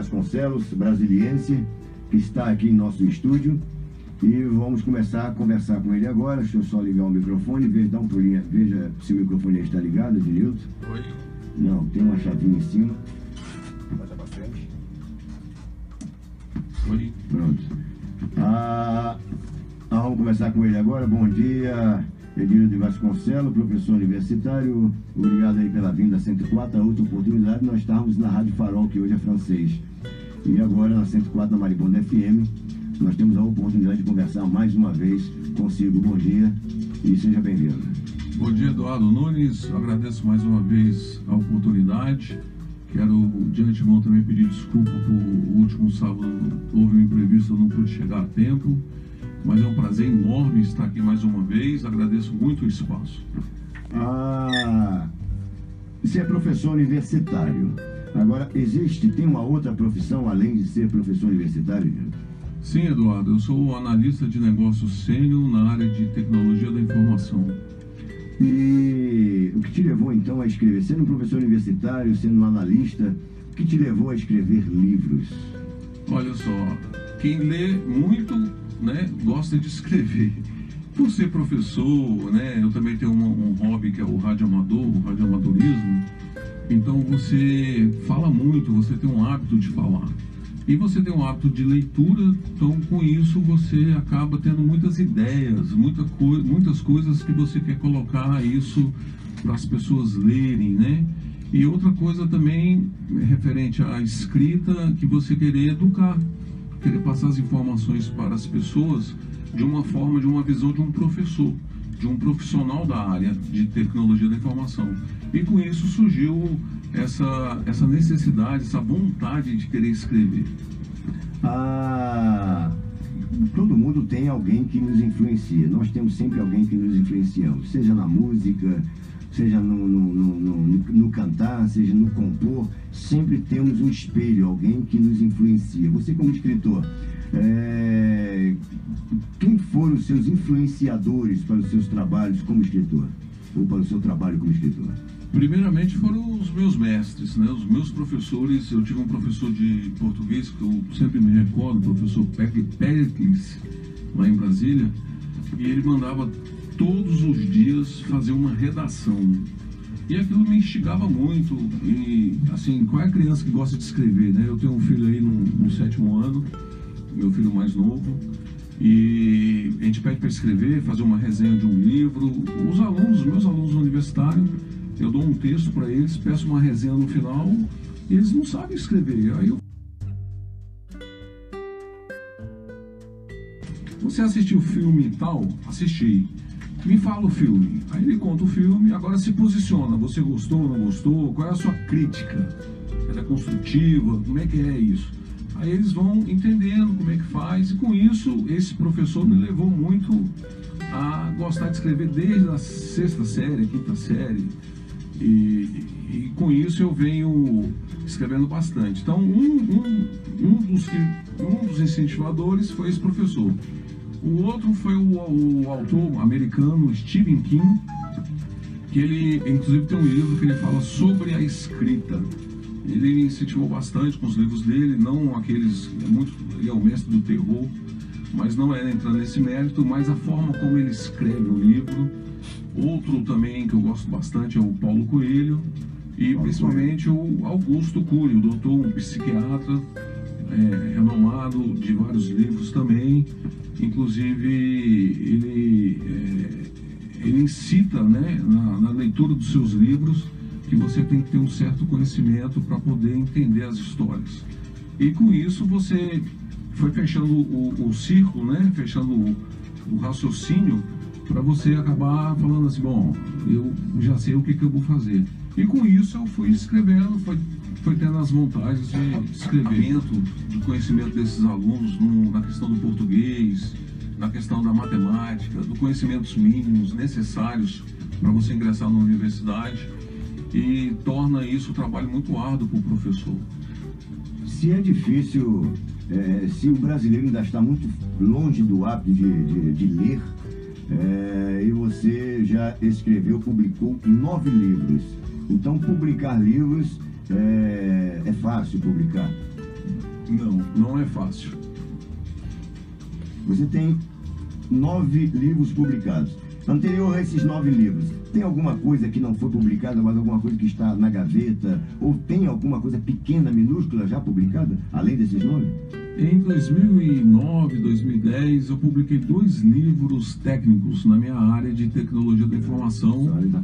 Vasconcelos, brasiliense, que está aqui em nosso estúdio. E vamos começar a conversar com ele agora. Deixa eu só ligar o microfone, veja, dá um pulinho, veja se o microfone está ligado, Edildo. Oi. Não, tem uma chavinha em cima. Passa pra frente. Oi. Pronto. Ah, ah, vamos começar com ele agora. Bom dia, Edildo de Vasconcelos, professor universitário. Obrigado aí pela vinda a 104, a outra oportunidade. Nós estávamos na Rádio Farol, que hoje é francês. E agora na 104, na Maribondo FM, nós temos a oportunidade de conversar mais uma vez consigo. Bom dia e seja bem-vindo. Bom dia, Eduardo Nunes. Agradeço mais uma vez a oportunidade. Quero de antemão também pedir desculpa por o último sábado houve um imprevisto, eu não pude chegar a tempo. Mas é um prazer enorme estar aqui mais uma vez. Agradeço muito o espaço. Ah, você é professor universitário. Agora, existe, tem uma outra profissão além de ser professor universitário? Sim, Eduardo. Eu sou analista de negócios sênior na área de tecnologia da informação. E o que te levou então a escrever? Sendo um professor universitário, sendo um analista, o que te levou a escrever livros? Olha só, quem lê muito, né, gosta de escrever. Por ser professor, né, eu também tenho um, um hobby que é o radioamador, o radioamadorismo. Então você fala muito, você tem um hábito de falar. E você tem um hábito de leitura, então com isso você acaba tendo muitas ideias, muita co muitas coisas que você quer colocar isso para as pessoas lerem, né? E outra coisa também referente à escrita, que você querer educar, querer passar as informações para as pessoas de uma forma, de uma visão de um professor de um profissional da área de tecnologia da informação. E com isso surgiu essa, essa necessidade, essa vontade de querer escrever. Ah, todo mundo tem alguém que nos influencia. Nós temos sempre alguém que nos influenciamos, seja na música, seja no, no, no, no, cantar, seja no compor, sempre temos um espelho, alguém que nos influencia. Você como escritor, é, quem foram os seus influenciadores para os seus trabalhos como escritor? Ou para o seu trabalho como escritor? Primeiramente foram os meus mestres, né? os meus professores. Eu tive um professor de português que eu sempre me recordo, o professor Pericles, lá em Brasília, e ele mandava todos os dias fazer uma redação. E aquilo me instigava muito. E, assim, qual é a criança que gosta de escrever, né? Eu tenho um filho aí no, no sétimo ano, meu filho mais novo, e a gente pede para escrever, fazer uma resenha de um livro. Os alunos, meus alunos universitários, eu dou um texto para eles, peço uma resenha no final, e eles não sabem escrever. Aí eu Você assistiu o filme tal? Assisti. Me fala o filme. Aí ele conta o filme, agora se posiciona. Você gostou, não gostou? Qual é a sua crítica? Ela é construtiva? Como é que é isso? Aí eles vão entendendo como é que faz, e com isso, esse professor me levou muito a gostar de escrever desde a sexta série, quinta série, e, e com isso eu venho escrevendo bastante. Então, um, um, um, dos, um dos incentivadores foi esse professor. O outro foi o, o autor americano Stephen King, que ele, inclusive, tem um livro que ele fala sobre a escrita. Ele me incentivou bastante com os livros dele, não aqueles. É muito, ele é o mestre do terror, mas não é entrando nesse mérito, mas a forma como ele escreve o livro. Outro também que eu gosto bastante é o Paulo Coelho e principalmente o Augusto Cury, o doutor, um psiquiatra é, renomado de vários livros também. Inclusive, ele, é, ele incita né, na, na leitura dos seus livros que você tem que ter um certo conhecimento para poder entender as histórias. E com isso você foi fechando o, o círculo, né? fechando o, o raciocínio para você acabar falando assim, bom, eu já sei o que, que eu vou fazer. E com isso eu fui escrevendo, foi, foi tendo as vantagens de escrevimento, de conhecimento desses alunos no, na questão do português, na questão da matemática, dos conhecimentos mínimos necessários para você ingressar na universidade e torna isso um trabalho muito árduo para o professor. Se é difícil, é, se o brasileiro ainda está muito longe do hábito de, de, de ler, é, e você já escreveu, publicou nove livros. Então, publicar livros é, é fácil publicar. Não, não é fácil. Você tem nove livros publicados. Anterior a esses nove livros, tem alguma coisa que não foi publicada, mas alguma coisa que está na gaveta? Ou tem alguma coisa pequena, minúscula já publicada, além desses nove? Em 2009, 2010, eu publiquei dois livros técnicos na minha área de tecnologia da informação, da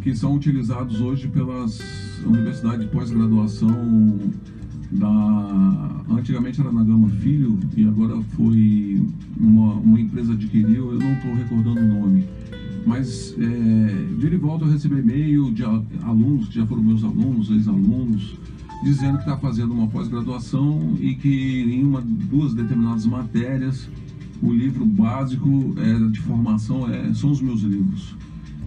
que são utilizados hoje pelas universidades de pós-graduação da antigamente era na Gama Filho e agora foi uma, uma empresa adquiriu, eu não estou recordando o nome. Mas é, vira e volta eu recebi e-mail de alunos, que já foram meus alunos, ex-alunos, dizendo que está fazendo uma pós-graduação e que em uma, duas determinadas matérias o livro básico é, de formação é, são os meus livros.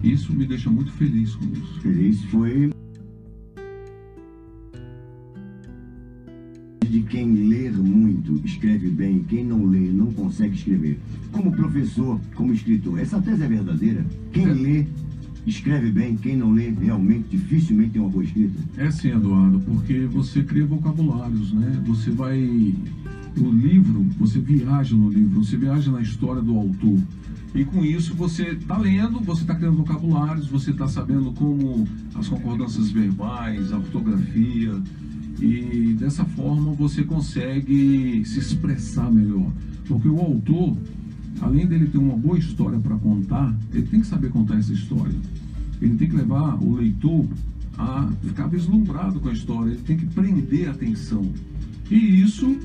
Isso me deixa muito feliz com isso. Feliz foi de quem ler muito escreve bem, quem não lê não consegue escrever. Como professor, como escritor, essa tese é verdadeira? Quem é. lê escreve bem, quem não lê realmente dificilmente tem uma boa escrita? É sim, Eduardo, porque você cria vocabulários, né? Você vai. O livro, você viaja no livro, você viaja na história do autor. E com isso você está lendo, você está criando vocabulários, você está sabendo como as concordâncias verbais, a ortografia, e dessa forma você consegue se expressar melhor. Porque o autor, além dele ter uma boa história para contar, ele tem que saber contar essa história. Ele tem que levar o leitor a ficar vislumbrado com a história, ele tem que prender a atenção. E isso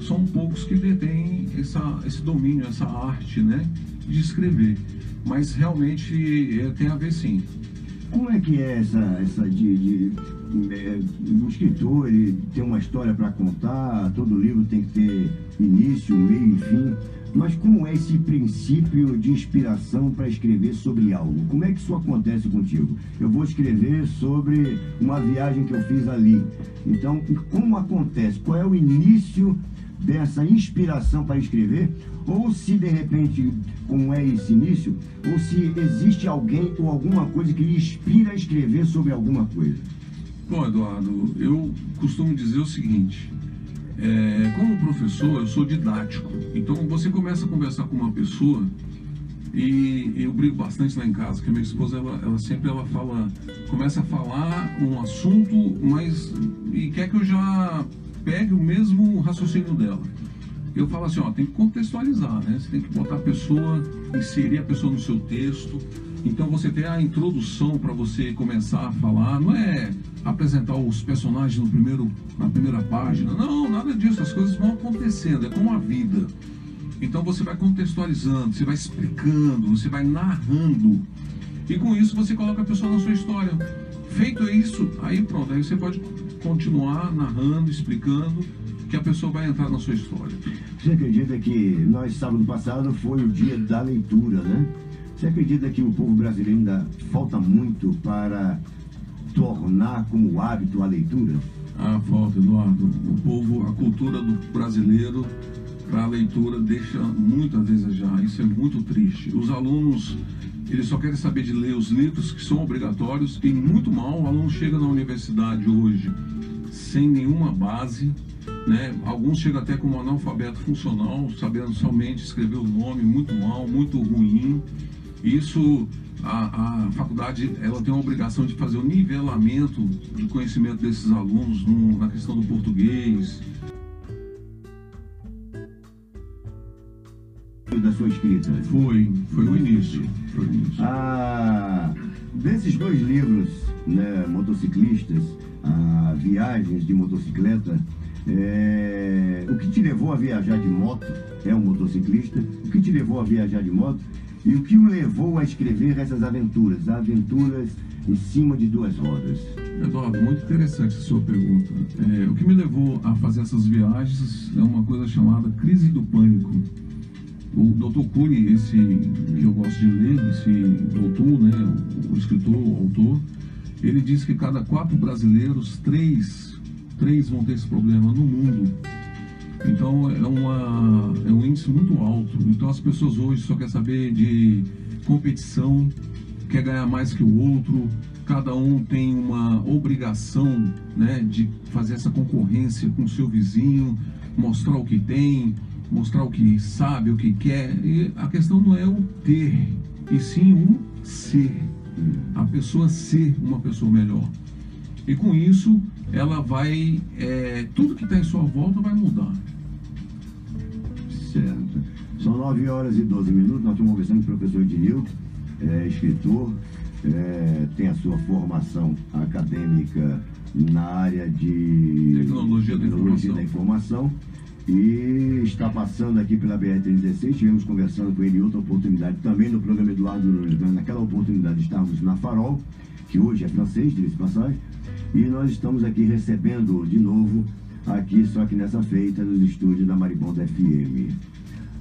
são poucos que detêm essa, esse domínio, essa arte né, de escrever. Mas realmente é, tem a ver sim. Como é que é essa, essa de, de é, o escritor ele tem uma história para contar, todo livro tem que ter início, meio e fim. Mas como é esse princípio de inspiração para escrever sobre algo? Como é que isso acontece contigo? Eu vou escrever sobre uma viagem que eu fiz ali. Então, como acontece? Qual é o início dessa inspiração para escrever? Ou se de repente, como é esse início, ou se existe alguém ou alguma coisa que lhe inspira a escrever sobre alguma coisa? Bom, Eduardo, eu costumo dizer o seguinte: é, como professor, eu sou didático. Então, você começa a conversar com uma pessoa e eu brigo bastante lá em casa, que minha esposa, ela, ela sempre ela fala, começa a falar um assunto, mas e quer que eu já pegue o mesmo raciocínio dela. Eu falo assim, ó, tem que contextualizar, né? Você tem que botar a pessoa, inserir a pessoa no seu texto. Então você tem a introdução para você começar a falar, não é apresentar os personagens no primeiro, na primeira página. Não, nada disso. As coisas vão acontecendo. É como a vida. Então você vai contextualizando, você vai explicando, você vai narrando. E com isso você coloca a pessoa na sua história. Feito isso, aí pronto, aí você pode continuar narrando, explicando que a pessoa vai entrar na sua história. Você acredita que nós, sábado passado, foi o dia da leitura, né? Você acredita que o povo brasileiro ainda falta muito para tornar como hábito a leitura? Ah, falta, Eduardo. O povo, a cultura do brasileiro para a leitura deixa muito a desejar. Isso é muito triste. Os alunos, eles só querem saber de ler os livros que são obrigatórios e muito mal o aluno chega na universidade hoje sem nenhuma base, né? Alguns chegam até como analfabeto funcional, sabendo somente escrever o nome muito mal, muito ruim. Isso a, a, faculdade ela tem a obrigação de fazer o nivelamento de conhecimento desses alunos no, na questão do português. Da sua escrita? Foi, foi o início. Foi o início. Ah, desses dois livros, né, motociclistas, ah, viagens de motocicleta, é, o que te levou a viajar de moto é um motociclista. O que te levou a viajar de moto e o que o levou a escrever essas aventuras, aventuras em cima de duas rodas? Eduardo, muito interessante a sua pergunta. É, o que me levou a fazer essas viagens é uma coisa chamada crise do pânico. O Dr. Cury, esse que eu gosto de ler, esse doutor, né, o, escritor, o autor, ele diz que cada quatro brasileiros, três, três vão ter esse problema no mundo. Então é, uma, é um índice muito alto. Então as pessoas hoje só querem saber de competição, quer ganhar mais que o outro, cada um tem uma obrigação né, de fazer essa concorrência com o seu vizinho. mostrar o que tem, mostrar o que sabe, o que quer. E a questão não é o ter, e sim o ser. A pessoa ser uma pessoa melhor. E com isso, ela vai. É, tudo que está em sua volta vai mudar. Certo. São 9 horas e 12 minutos. Nós estamos conversando com o professor Ednilton, é, escritor, é, tem a sua formação acadêmica na área de tecnologia, tecnologia da, informação. da, informação. e está passando aqui pela BR-36. Estivemos conversando com ele em outra oportunidade, também no programa Eduardo Nunes, naquela oportunidade estávamos na Farol, que hoje é francês, diga-se passagem, e nós estamos aqui recebendo de novo, aqui, só que nessa feita, nos estúdios da Maribondo FM.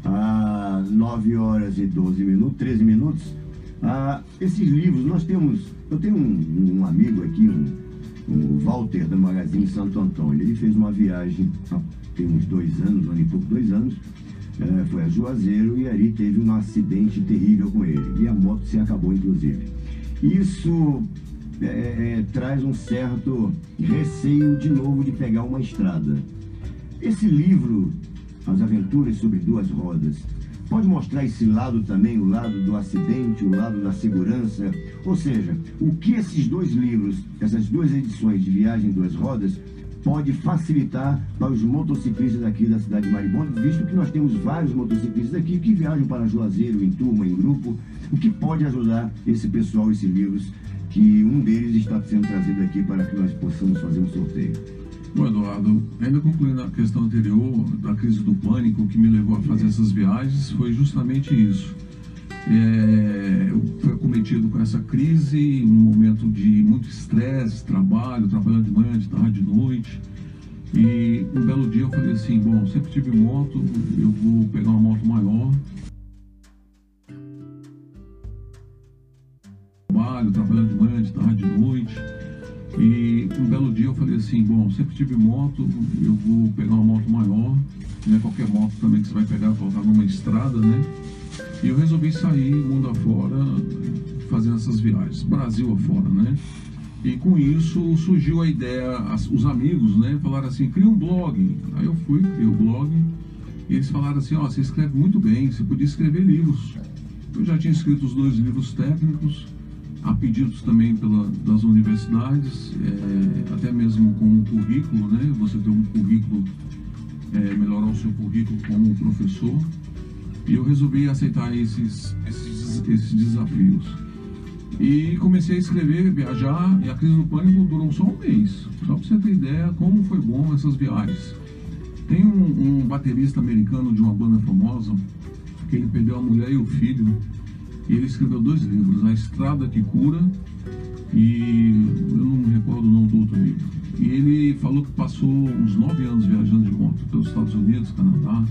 Às 9 horas e 12 minutos, 13 minutos, ah, esses livros, nós temos, eu tenho um, um amigo aqui, um, um Walter da Magazine Santo Antônio, ele fez uma viagem há tem uns dois anos, um ano e pouco, dois anos, é, foi a Juazeiro e ali teve um acidente terrível com ele, e a moto se acabou inclusive. Isso é, é, traz um certo receio de novo de pegar uma estrada. Esse livro, As Aventuras sobre Duas Rodas, pode mostrar esse lado também, o lado do acidente, o lado da segurança. Ou seja, o que esses dois livros, essas duas edições de Viagem em Duas Rodas, pode facilitar para os motociclistas aqui da cidade de Maribondo, visto que nós temos vários motociclistas aqui que viajam para Juazeiro, em turma, em grupo, o que pode ajudar esse pessoal, esses livros, que um deles está sendo trazido aqui para que nós possamos fazer um sorteio. Bom, Eduardo, ainda concluindo a questão anterior da crise do pânico que me levou a fazer essas viagens, foi justamente isso. É, eu fui acometido com essa crise, um momento de muito estresse, trabalho, trabalhando de manhã, de tarde, de noite. E um belo dia eu falei assim, bom, sempre tive moto, eu vou pegar uma moto maior. Trabalho, trabalhando de manhã, de tarde, de noite. E um belo dia eu falei assim, bom, sempre tive moto, eu vou pegar uma moto maior, não é qualquer moto também que você vai pegar voltar numa estrada, né? E eu resolvi sair mundo afora, fazendo essas viagens, Brasil afora, né? E com isso surgiu a ideia, os amigos, né, falaram assim, cria um blog. Aí eu fui, criei o blog, e eles falaram assim, ó, oh, você escreve muito bem, você podia escrever livros. Eu já tinha escrito os dois livros técnicos, Há pedidos também pela, das universidades, é, até mesmo como currículo, né? Você ter um currículo, é, melhorar o seu currículo como professor. E eu resolvi aceitar esses, esses, esses desafios. E comecei a escrever, viajar, e a crise do pânico durou só um mês. Só para você ter ideia como foi bom essas viagens. Tem um, um baterista americano de uma banda famosa, que ele perdeu a mulher e o filho e ele escreveu dois livros, A Estrada que Cura e eu não me recordo o nome do outro livro. E ele falou que passou uns nove anos viajando de moto pelos Estados Unidos, Canadá,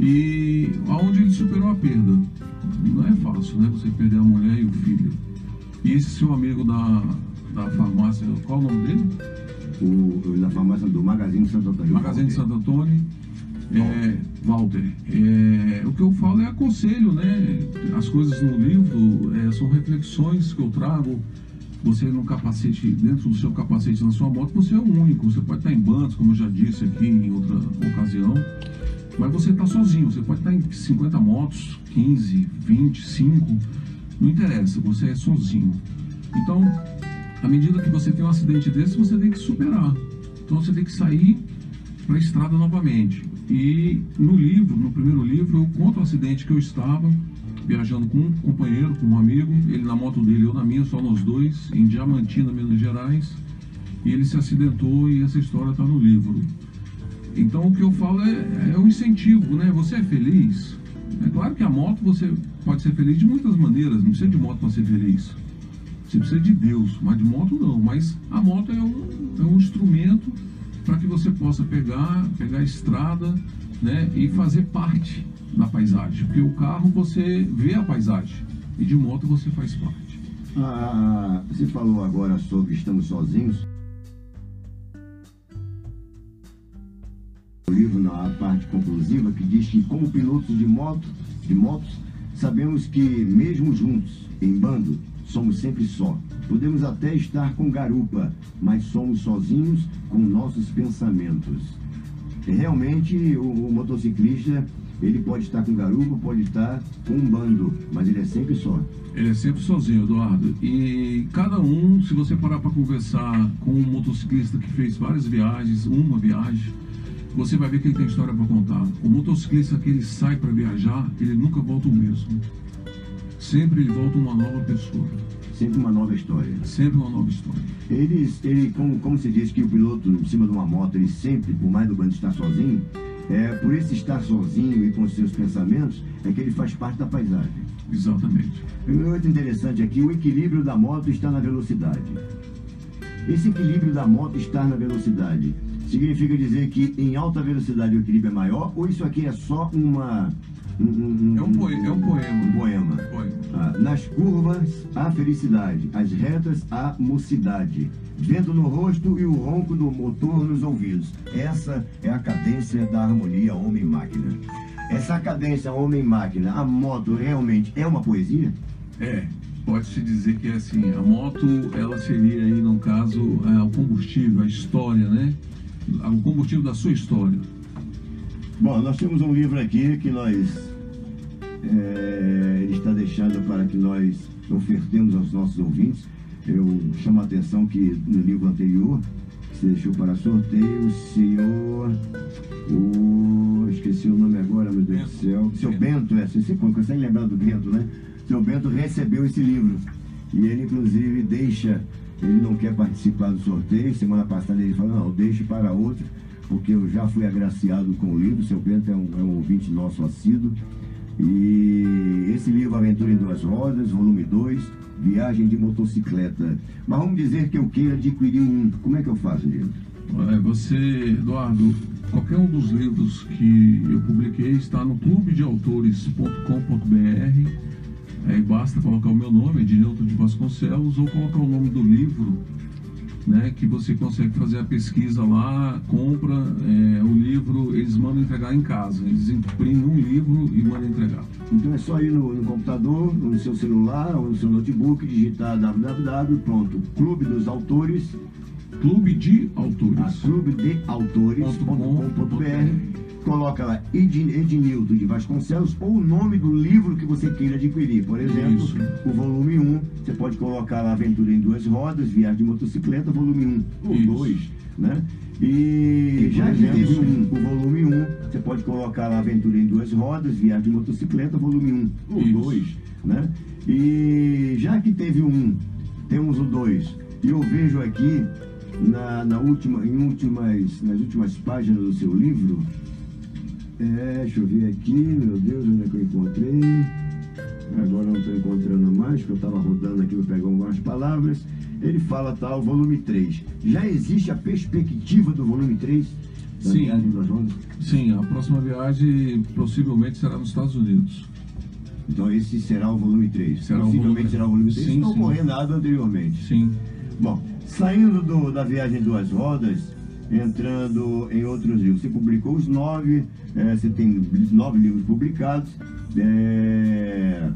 e aonde ele superou a perda. Não é fácil, né? Você perder a mulher e o filho. E esse seu amigo da, da farmácia, qual o nome dele? O, da farmácia do Magazine Santo Antônio. Magazine Santo Antônio é, Walter, é, o que eu falo é aconselho, né? As coisas no livro é, são reflexões que eu trago. Você no capacete, dentro do seu capacete na sua moto, você é o único. Você pode estar em bandos, como eu já disse aqui em outra ocasião, mas você está sozinho. Você pode estar em 50 motos, 15, 20, 5, não interessa, você é sozinho. Então, à medida que você tem um acidente desse, você tem que superar. Então, você tem que sair para a estrada novamente. E no livro, no primeiro livro, eu conto o acidente que eu estava viajando com um companheiro, com um amigo, ele na moto dele, eu na minha, só nós dois, em Diamantina, Minas Gerais, e ele se acidentou e essa história está no livro. Então o que eu falo é, é um incentivo, né? Você é feliz? É claro que a moto você pode ser feliz de muitas maneiras, não precisa de moto para ser feliz. Você precisa de Deus, mas de moto não. Mas a moto é um, é um instrumento para que você possa pegar, pegar a estrada né, e fazer parte da paisagem. Porque o carro você vê a paisagem e de moto você faz parte. Ah, você falou agora sobre estamos sozinhos. O livro na parte conclusiva que diz que como pilotos de moto, de motos, sabemos que mesmo juntos, em bando, somos sempre só. Podemos até estar com garupa, mas somos sozinhos com nossos pensamentos. realmente o, o motociclista ele pode estar com garupa, pode estar com um bando, mas ele é sempre só. Ele é sempre sozinho, Eduardo. E cada um, se você parar para conversar com um motociclista que fez várias viagens, uma viagem, você vai ver que ele tem história para contar. O motociclista que ele sai para viajar, ele nunca volta o mesmo. Sempre ele volta uma nova pessoa. Sempre uma nova história. Sempre uma nova história. Ele, ele como, como se diz que o piloto em cima de uma moto, ele sempre, por mais do bando estar sozinho, é, por esse estar sozinho e com os seus pensamentos, é que ele faz parte da paisagem. Exatamente. Muito interessante aqui, o equilíbrio da moto está na velocidade. Esse equilíbrio da moto está na velocidade. Significa dizer que em alta velocidade o equilíbrio é maior ou isso aqui é só uma. Um, um, é, um poema, é um poema. Poema. poema. Ah, nas curvas há felicidade, as retas há mocidade. Vento no rosto e o ronco do motor nos ouvidos. Essa é a cadência da harmonia homem-máquina. Essa cadência homem-máquina, a moto realmente é uma poesia? É, pode-se dizer que é assim, a moto, ela seria aí, no caso, é, o combustível, a história, né? O combustível da sua história. Bom, nós temos um livro aqui que nós, é, ele está deixando para que nós ofertemos aos nossos ouvintes. Eu chamo a atenção que no livro anterior, que você deixou para sorteio, o senhor. O, esqueci o nome agora, meu Deus do céu. Seu Bento, é, você consegue lembrar do Bento, né? Seu Bento recebeu esse livro. E ele, inclusive, deixa. Ele não quer participar do sorteio. Semana passada ele falou: não, deixe para outro, porque eu já fui agraciado com o livro. Seu Bento é um, é um ouvinte nosso assíduo. E esse livro, Aventura em Duas Rodas, volume 2 viagem de motocicleta. Mas vamos dizer que eu queira adquirir um. Como é que eu faço, Diego? É, você, Eduardo, qualquer um dos livros que eu publiquei está no clubedeautores.com.br. Aí basta colocar o meu nome, Ednilton de Vasconcelos, ou colocar o nome do livro né, que você consegue fazer a pesquisa lá, compra é, o livro, eles mandam entregar em casa. Eles imprimem um livro e mandam entregar. Então é só ir no, no computador, no seu celular ou no seu notebook, digitar www, pronto, Clube dos Autores. Clube de Autores. Ah, clubedeautores.com.br coloca lá Ednilton de Vasconcelos ou o nome do livro que você queira adquirir. Por exemplo, Isso. o volume 1, você pode colocar lá Aventura em Duas Rodas, Viagem de Motocicleta, volume 1 ou 2, né? E já que teve um, o volume 1, você pode colocar lá Aventura em Duas Rodas, Viagem de Motocicleta, volume 1 ou 2, né? E já que teve um, temos o 2. E eu vejo aqui na, na última, em últimas, nas últimas páginas do seu livro, é, deixa eu ver aqui, meu Deus, onde é que eu encontrei? Agora não estou encontrando mais, porque eu estava rodando aqui para pegar algumas palavras. Ele fala tal, volume 3. Já existe a perspectiva do volume 3? Da Sim. viagem das ondas? Sim, a próxima viagem possivelmente será nos Estados Unidos. Então esse será o volume 3. Será o Possivelmente volume- será o volume 3, Sim, não sim. ocorrer nada anteriormente. Sim. Bom, saindo do- da viagem duas rodas, entrando em outros livros. Você publicou os nove, eh, você tem nove livros publicados. eh,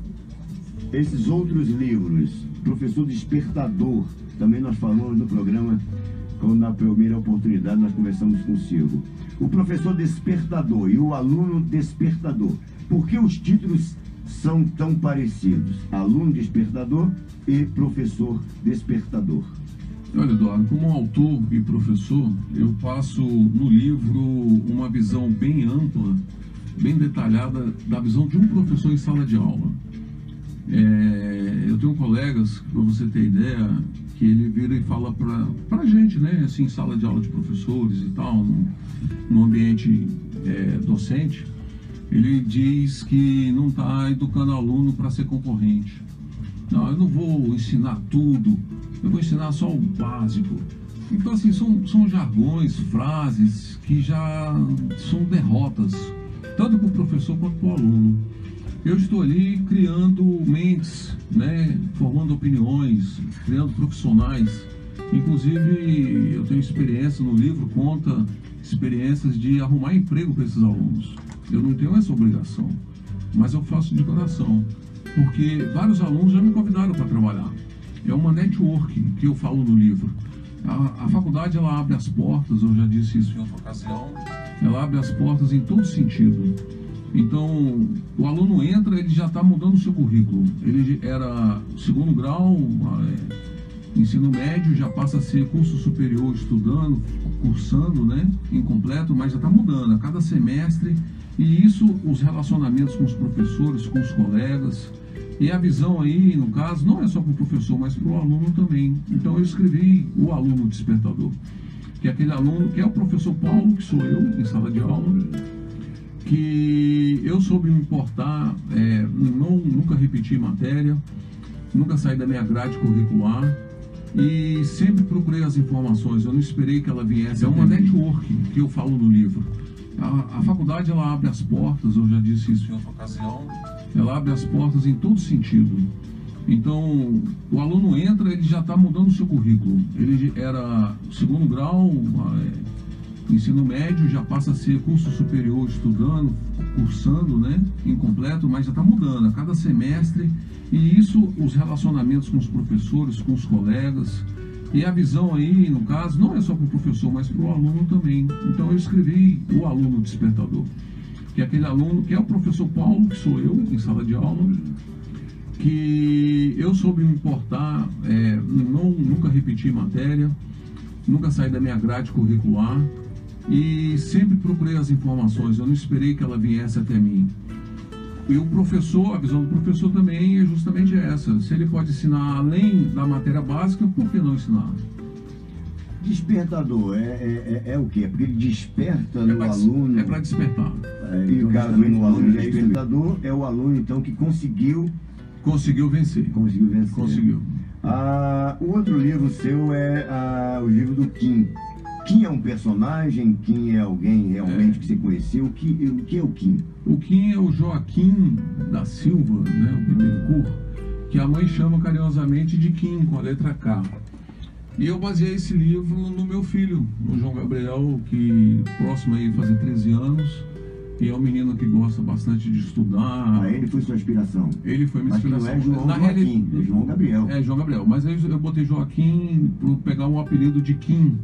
esses outros livros, Professor Despertador, também nós falamos no programa, quando na primeira oportunidade nós conversamos consigo. O Professor Despertador e o Aluno Despertador. Por que os títulos são tão parecidos? Aluno Despertador e Professor Despertador. Olha, Eduardo, como autor e professor, eu passo no livro uma visão bem ampla, bem detalhada da visão de um professor em sala de aula. É, eu tenho colegas, para você ter ideia, que ele vira e fala para a gente, né, assim, em sala de aula de professores e tal, no, no ambiente é, docente, ele diz que não está educando aluno para ser concorrente. Não, eu não vou ensinar tudo, eu vou ensinar só o básico. Então, assim, são, são jargões, frases que já são derrotas, tanto para o professor quanto para o aluno. Eu estou ali criando mentes, né, formando opiniões, criando profissionais. Inclusive, eu tenho experiência no livro, conta experiências de arrumar emprego para esses alunos. Eu não tenho essa obrigação, mas eu faço de coração, porque vários alunos já me convidaram para trabalhar. É uma network que eu falo no livro. A, a faculdade ela abre as portas, eu já disse isso em outra ocasião, ela abre as portas em todo sentido. Então, o aluno entra, ele já está mudando o seu currículo. Ele era segundo grau, é, ensino médio, já passa a ser curso superior estudando, cursando, né? Incompleto, mas já está mudando a cada semestre. E isso, os relacionamentos com os professores, com os colegas. E a visão aí, no caso, não é só para o professor, mas para o aluno também. Então eu escrevi o aluno despertador, que é aquele aluno que é o professor Paulo, que sou eu, em sala de aula, que eu soube me importar, é, não, nunca repeti matéria, nunca saí da minha grade curricular e sempre procurei as informações. Eu não esperei que ela viesse. É uma network que eu falo no livro. A, a faculdade ela abre as portas, eu já disse isso em outra ocasião, ela abre as portas em todo sentido. Então, o aluno entra, ele já está mudando o seu currículo. Ele era segundo grau, é, ensino médio já passa a ser curso superior estudando, cursando, né? Incompleto, mas já está mudando a cada semestre. E isso, os relacionamentos com os professores, com os colegas. E a visão aí, no caso, não é só para o professor, mas para o aluno também. Então eu escrevi o aluno despertador, que é aquele aluno que é o professor Paulo, que sou eu, em sala de aula, que eu soube me importar, é, não, nunca repeti matéria, nunca saí da minha grade curricular, e sempre procurei as informações, eu não esperei que ela viesse até mim. E o professor, a visão do professor também é justamente essa. Se ele pode ensinar além da matéria básica, por que não ensinar? Despertador é, é, é, é o quê? É porque ele desperta é no pra, aluno. É para despertar. É, e o caso no aluno é despertador é o aluno então que conseguiu. Conseguiu vencer. Conseguiu vencer. Conseguiu. Ah, o outro livro seu é ah, o livro do Kim. Kim é um personagem, Kim é alguém realmente é. que você conheceu. O que, o que é o Kim? O Kim é o Joaquim da Silva, né, o Bittencourt, que a mãe chama carinhosamente de Kim, com a letra K. E eu baseei esse livro no meu filho, no João Gabriel, que próximo aí fazer 13 anos. E é um menino que gosta bastante de estudar. Ah, ele foi sua inspiração. Ele foi minha inspiração. Mas não é João Na Joaquim, é João Gabriel. É, João Gabriel. Mas aí eu botei Joaquim para pegar um apelido de Kim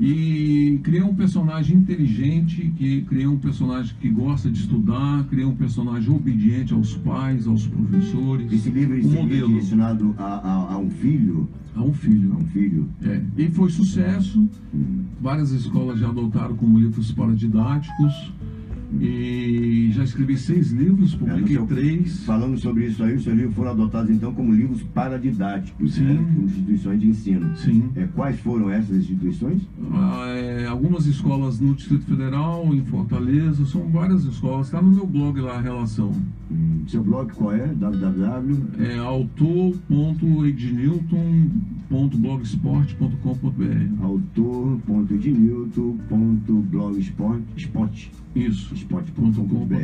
e criei um personagem inteligente, que criei um personagem que gosta de estudar, criei um personagem obediente aos pais, aos professores. Esse livro um modelo direcionado a, a, a, um filho? A um filho. A um filho. É. E foi sucesso. Hum. Várias escolas já adotaram como livros paradidáticos. E já escrevi seis livros, publiquei é, seu, três. Falando sobre isso aí, os seus livros foram adotados então como livros paradidáticos, Sim. Né? instituições de ensino. Sim. É, quais foram essas instituições? Ah, é, algumas escolas no Distrito Federal, em Fortaleza, são várias escolas. Está no meu blog lá a relação. Hum, seu blog qual é? www? É autor.ednilton.blogsport.com.br autor.ednilton.blogsport Isso spot.com.br.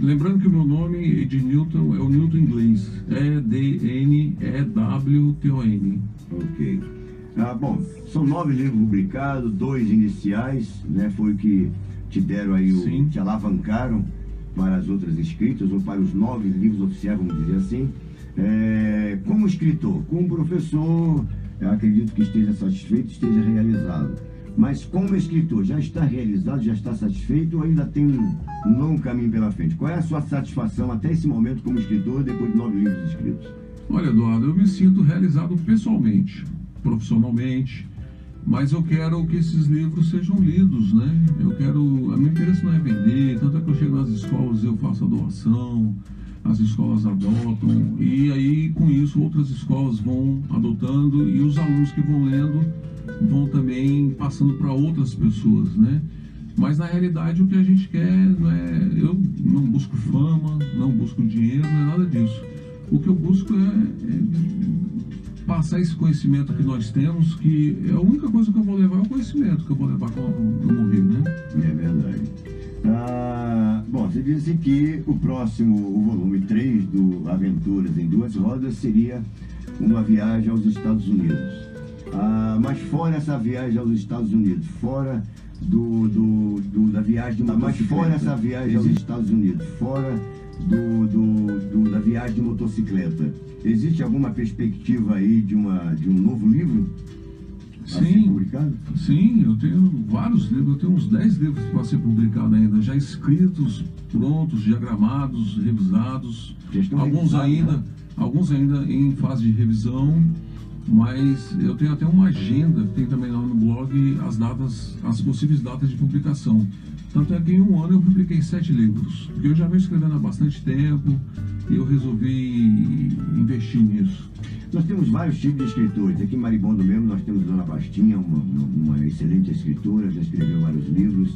Lembrando que o meu nome, Ednilton, é o Newton inglês. É D-N-E-W-T-O-N. Ok. Ah, bom, são nove livros publicados, dois iniciais, né? Foi o que te deram aí, o, Sim. te alavancaram para as outras escritas, ou para os nove livros oficiais, vamos dizer assim. É, como escritor, como professor, eu acredito que esteja satisfeito, esteja realizado. Mas como escritor, já está realizado, já está satisfeito ou ainda tem um, longo caminho pela frente? Qual é a sua satisfação até esse momento como escritor, depois de nove livros escritos? Olha, Eduardo, eu me sinto realizado pessoalmente, profissionalmente, mas eu quero que esses livros sejam lidos, né? Eu quero. A meu interesse não é vender, tanto é que eu chego nas escolas eu faço a doação, as escolas adotam, e aí com isso outras escolas vão adotando e os alunos que vão lendo vão também passando para outras pessoas, né? Mas na realidade o que a gente quer não é. Eu não busco fama, não busco dinheiro, não é nada disso. O que eu busco é, é passar esse conhecimento que nós temos, que é a única coisa que eu vou levar é o conhecimento que eu vou levar quando eu morrer, né? É verdade. Ah, bom, você disse que o próximo, o volume 3 do Aventuras em Duas Rodas seria uma viagem aos Estados Unidos. Ah, mas fora essa viagem aos Estados Unidos, fora do, do, do da viagem de uma mas fora essa viagem aos Estados Unidos, fora do, do, do, da viagem de motocicleta, existe alguma perspectiva aí de, uma, de um novo livro? Sim. publicado? Sim, eu tenho vários livros, eu tenho uns 10 livros para ser publicado ainda, já escritos, prontos, diagramados, revisados. Alguns ainda, né? alguns ainda em fase de revisão, mas eu tenho até uma agenda, tem também lá no blog as datas, as possíveis datas de publicação. Tanto é que em um ano eu publiquei sete livros, porque eu já venho escrevendo há bastante tempo e eu resolvi investir nisso. Nós temos vários tipos de escritores. Aqui em Maribondo mesmo nós temos Dona Bastinha, uma, uma- uma excelente escritora, já escreveu vários livros,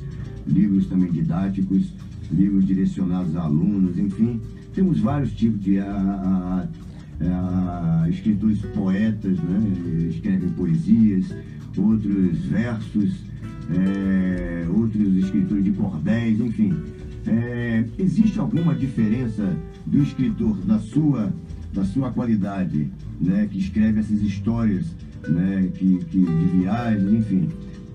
livros também didáticos, livros direcionados a alunos, enfim. Temos vários tipos de a- a- a- escritores poetas, né? escrevem poesias, outros versos, é, outros escritores de cordéis, enfim. É, existe alguma diferença do escritor da sua da sua qualidade, né, que escreve essas histórias, né, que, que de viagens, enfim,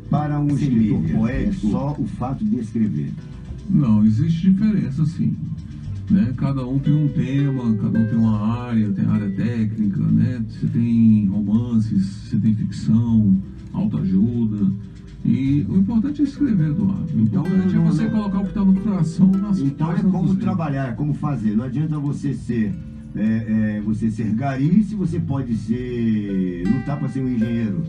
para um escritor Semelha, poético, é só o fato de escrever. Não, existe diferença sim. Né? Cada um tem um tema, cada um tem uma área, tem área técnica, né? Você tem romances, você tem ficção, autoajuda. E o importante é escrever, Eduardo. O Então, importante é você não- colocar o que está no coração nas Então é como trabalhar, é como fazer. Não adianta você ser é, é, você ser gari se você pode ser lutar para ser um engenheiro.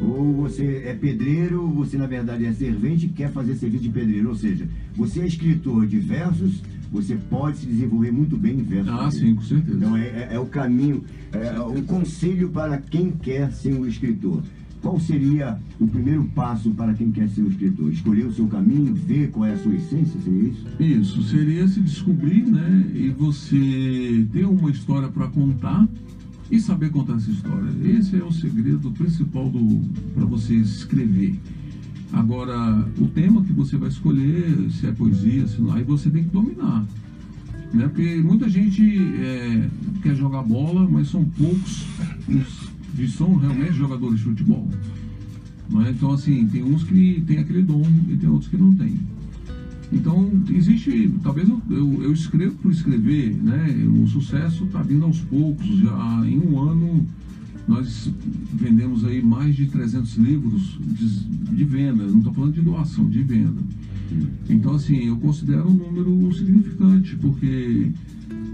Ou você é pedreiro, você na verdade é servente e quer fazer serviço de pedreiro. Ou seja, você é escritor de versos, você pode se desenvolver muito bem em versos. Ah, sim, com certeza. Então é, é- é o caminho, é um conselho para quem quer ser um escritor. Qual seria o primeiro passo para quem quer ser um escritor? Escolher o seu caminho, ver qual é a sua essência, seria isso? Isso, seria se descobrir, né? E você ter uma história para contar e saber contar essa história. Esse é o segredo principal para você escrever. Agora, o tema que você vai escolher, se é poesia, se não, aí você tem que dominar. Né? Porque muita gente é, quer jogar bola, mas são poucos os que são realmente jogadores de futebol. É? Então, assim, tem uns que têm aquele dom e tem outros que não têm. Então, existe, talvez eu, eu, eu escrevo por escrever, né? O sucesso está vindo aos poucos. Já em um ano, nós vendemos aí mais de 300 livros de, de venda. Não estou falando de doação, de venda. Então, assim, eu considero um número significante, porque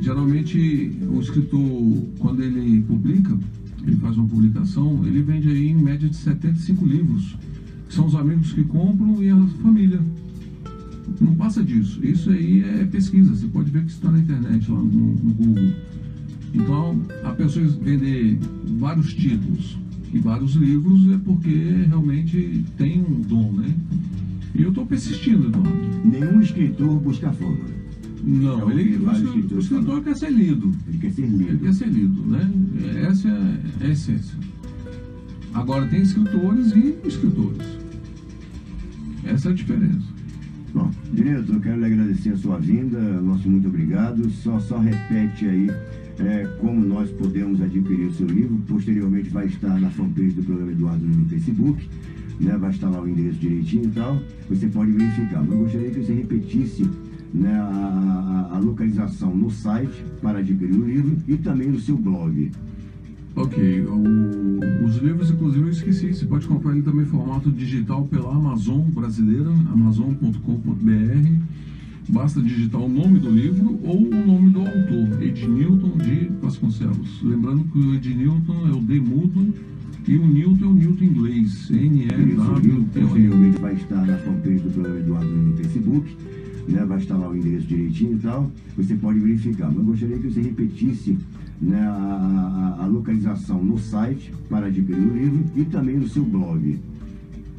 geralmente o escritor, quando ele publica, ele faz uma publicação, ele vende aí em média de 75 livros. que São os amigos que compram e a família. Não passa disso. Isso aí é pesquisa. Você pode ver que está na internet, lá no, no Google. Então, a pessoa vender vários títulos e vários livros é porque realmente tem um dom, né? E eu estou persistindo, Eduardo. Nenhum escritor busca fama. Não, É ele, o, escritor, quer ser lido. Ele quer ser Ele lido. quer ser lido, né? Essa é a essência. Agora, tem escritores e escritores. Essa é a diferença. Bom, diretor, eu quero lhe agradecer a sua vinda, nosso muito obrigado. Só, só repete aí é, como nós podemos adquirir o seu livro. Posteriormente vai estar na fanpage do programa Eduardo no Facebook, né? vai estar lá o endereço direitinho e tal. Você pode verificar. Mas eu gostaria que você repetisse né, a, a- localização no site para adquirir o livro e também no seu blog. Ok, o- os livros, inclusive, eu esqueci. Você pode comprar ele também em formato digital pela Amazon brasileira, amazon.com.br. Basta digitar o nome do livro ou o nome do autor, Ednilton de Vasconcelos. Lembrando que o Ednilton é o D mudo e o Newton é o Newton inglês, N-E-W-T-O-N. vai estar na fanpage do programa Eduardo no Facebook, né? vai estar lá o endereço direitinho e tal. Você pode verificar. Mas eu gostaria que você repetisse né, a, a- a localização no site para adquirir o livro e também no seu blog.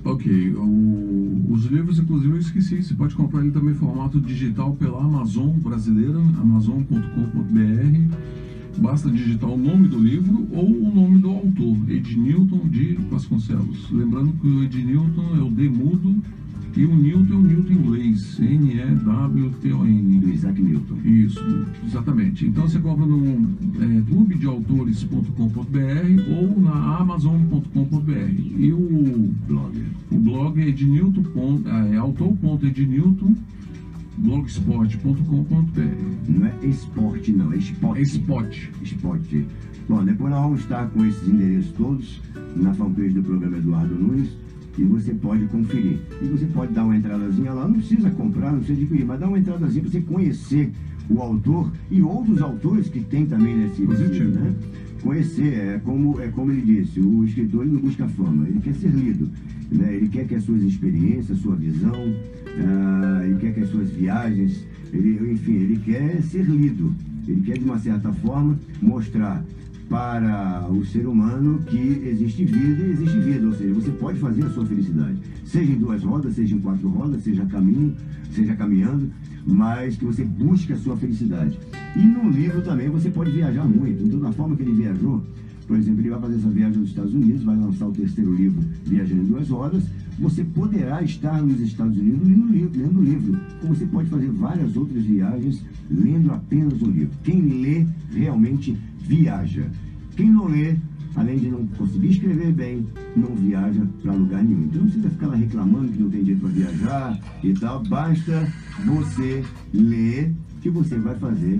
Ok, o- os livros, inclusive, eu esqueci. Você pode comprar ele também em formato digital pela Amazon brasileira, amazon.com.br. Basta digitar o nome do livro ou o nome do autor, Ednilton de Vasconcelos. Lembrando que o Ednilton é o D mudo e o Newton é o Newton inglês, Do N-E-W-T-O-N. Isaac Newton. Isso, exatamente. Então você compra no é, clubedeautores.com.br ou na amazon.com.br. E o Blog. o blog é ednilton. É autor.ednilton blogspot.com.br. Não é esporte, não, é spot. É spot. Spot. Bom, depois nós vamos estar com esses endereços todos na fanpage do programa Eduardo Nunes e você pode conferir. E você pode dar uma entradazinha lá, não precisa comprar, não precisa adquirir, mas dá uma entradazinha para você conhecer o autor e outros autores que tem também nesse Positivo. né? Conhecer, é como, é como ele disse, o escritor ele não busca fama, ele quer ser lido. Né? Ele quer que as suas experiências, sua visão, ah, ele quer que as suas viagens, ele, enfim, ele quer ser lido. Ele quer, de uma certa forma, mostrar para o ser humano que existe vida e existe vida, ou seja, você pode fazer a sua felicidade, seja em duas rodas, seja em quatro rodas, seja caminho, seja caminhando, mas que você busque a sua felicidade. E no livro também você pode viajar muito, então da forma que ele viajou, por exemplo, ele vai fazer essa viagem nos Estados Unidos, vai lançar o terceiro livro, Viajando em Duas Rodas. Você poderá estar nos Estados Unidos lendo o livro, lendo livro. Como você pode fazer várias outras viagens lendo apenas um livro. Quem lê realmente viaja. Quem não lê, além de não conseguir escrever bem, não viaja para lugar nenhum. Então não precisa ficar lá reclamando que não tem dinheiro para viajar e tal. Basta você ler que você vai fazer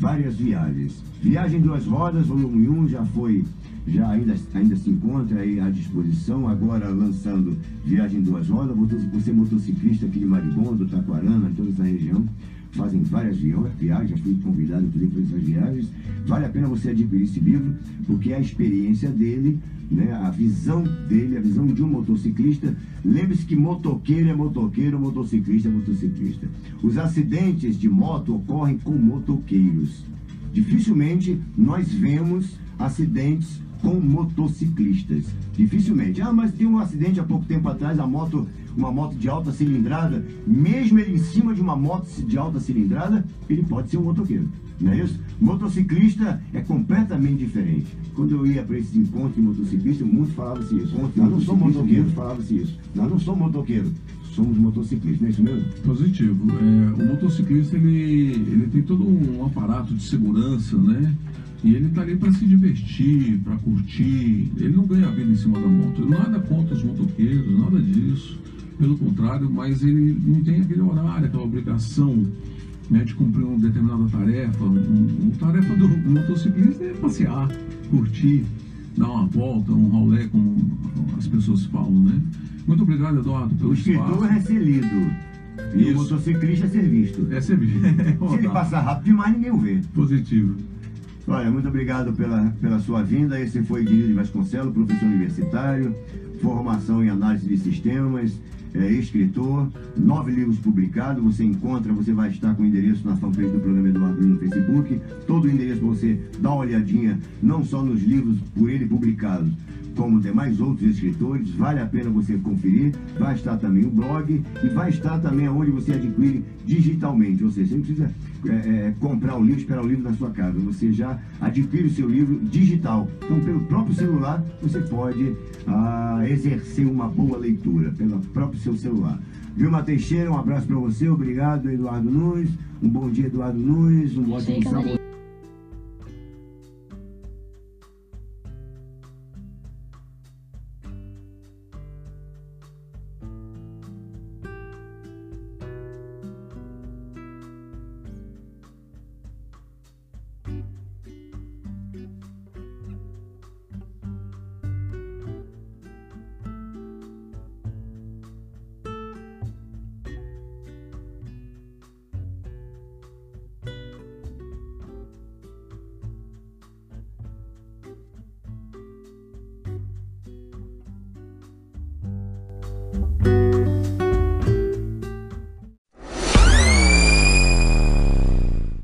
várias viagens. Viagem em duas rodas, volume 1 já foi, já ainda, ainda se encontra aí à disposição, agora lançando Viagem em duas rodas, você motociclista aqui de Maribondo, Taquarana, toda essa região, fazem várias viagens, já fui convidado para fazer essas viagens. Vale a pena você adquirir esse livro, porque a experiência dele, né, a visão dele, a visão de um motociclista. Lembre-se que motoqueiro é motoqueiro, motociclista é motociclista. Os acidentes de moto ocorrem com motoqueiros. Dificilmente nós vemos acidentes com motociclistas. Dificilmente. Ah, mas tem um acidente há pouco tempo atrás, a moto, uma moto de alta cilindrada, mesmo ele em cima de uma moto de alta cilindrada, ele pode ser um motoqueiro. Não é isso? Motociclista é completamente diferente. Quando eu ia para esses encontros de motociclistas, muitos falavam-se isso. Nós não somos motoqueiros, falava-se isso. Nós não somos somos motociclistas, não é isso mesmo? Positivo. É, o motociclista ele, ele tem todo um aparato de segurança, né? E ele tá ali para se divertir, para curtir. Ele não ganha vida em cima da moto. Nada contra os motoqueiros, nada disso. Pelo contrário, mas ele não tem aquele horário, aquela obrigação né, de cumprir uma determinada tarefa. Uma tarefa do motociclista é passear, curtir, dar uma volta, um rolê, como as pessoas falam, né? Muito obrigado, Eduardo, pelo O escritor espaço. é ser lido. E Isso. o motociclista é ser visto. É servir. Se ele passar rápido demais, ninguém o vê. Positivo. Olha, muito obrigado pela, pela sua vinda. Esse foi Guilherme de Vasconcelos, professor universitário, formação em análise de sistemas, é, escritor, nove livros publicados. Você encontra, você vai estar com o endereço na fanpage do programa Eduardo no Facebook. Todo o endereço você dar uma olhadinha, não só nos livros por ele publicados, como demais outros escritores. Vale a pena você conferir. Vai estar também o blog e vai estar também onde você adquire digitalmente. Ou seja, você não precisa é, é, comprar o livro, esperar o livro na sua casa. Você já adquire o seu livro digital. Então, pelo próprio celular, você pode ah, exercer uma boa leitura, pelo próprio seu celular. Vilma Teixeira, um abraço para você. Obrigado, Eduardo Nunes. Um bom dia, Eduardo Nunes. Um ótimo sábado.